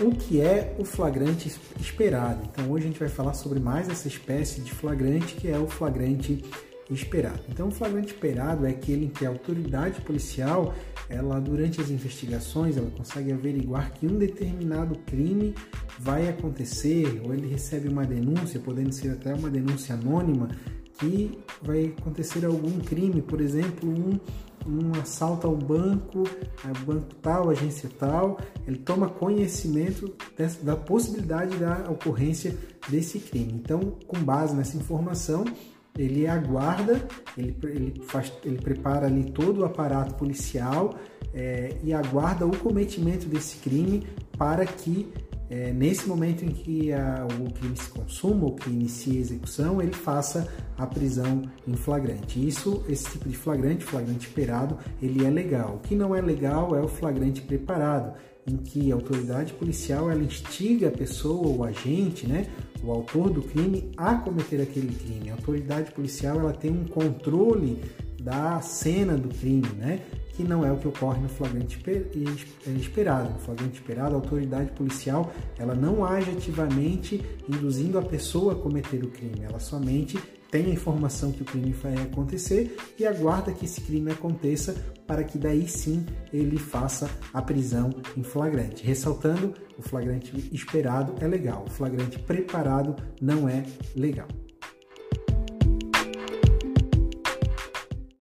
o que é o flagrante esperado. Então hoje a gente vai falar sobre mais essa espécie de flagrante que é o flagrante esperado. Então o flagrante esperado é aquele em que a autoridade policial, ela durante as investigações, ela consegue averiguar que um determinado crime vai acontecer ou ele recebe uma denúncia, podendo ser até uma denúncia anônima, que vai acontecer algum crime, por exemplo, um um assalto ao banco, ao banco tal, agência tal, ele toma conhecimento dessa, da possibilidade da ocorrência desse crime. Então, com base nessa informação, ele aguarda, ele, ele, faz, ele prepara ali todo o aparato policial é, e aguarda o cometimento desse crime para que é, nesse momento em que a, o crime se consuma ou que inicia a execução, ele faça a prisão em flagrante. Isso, esse tipo de flagrante, flagrante esperado, ele é legal. O que não é legal é o flagrante preparado, em que a autoridade policial ela instiga a pessoa, o agente, né, o autor do crime, a cometer aquele crime. A autoridade policial ela tem um controle da cena do crime, né? Que não é o que ocorre no flagrante é, esperado. No flagrante esperado, a autoridade policial ela não age ativamente induzindo a pessoa a cometer o crime, ela somente tem a informação que o crime vai acontecer e aguarda que esse crime aconteça para que daí sim ele faça a prisão em flagrante. Ressaltando, o flagrante esperado é legal, o flagrante preparado não é legal.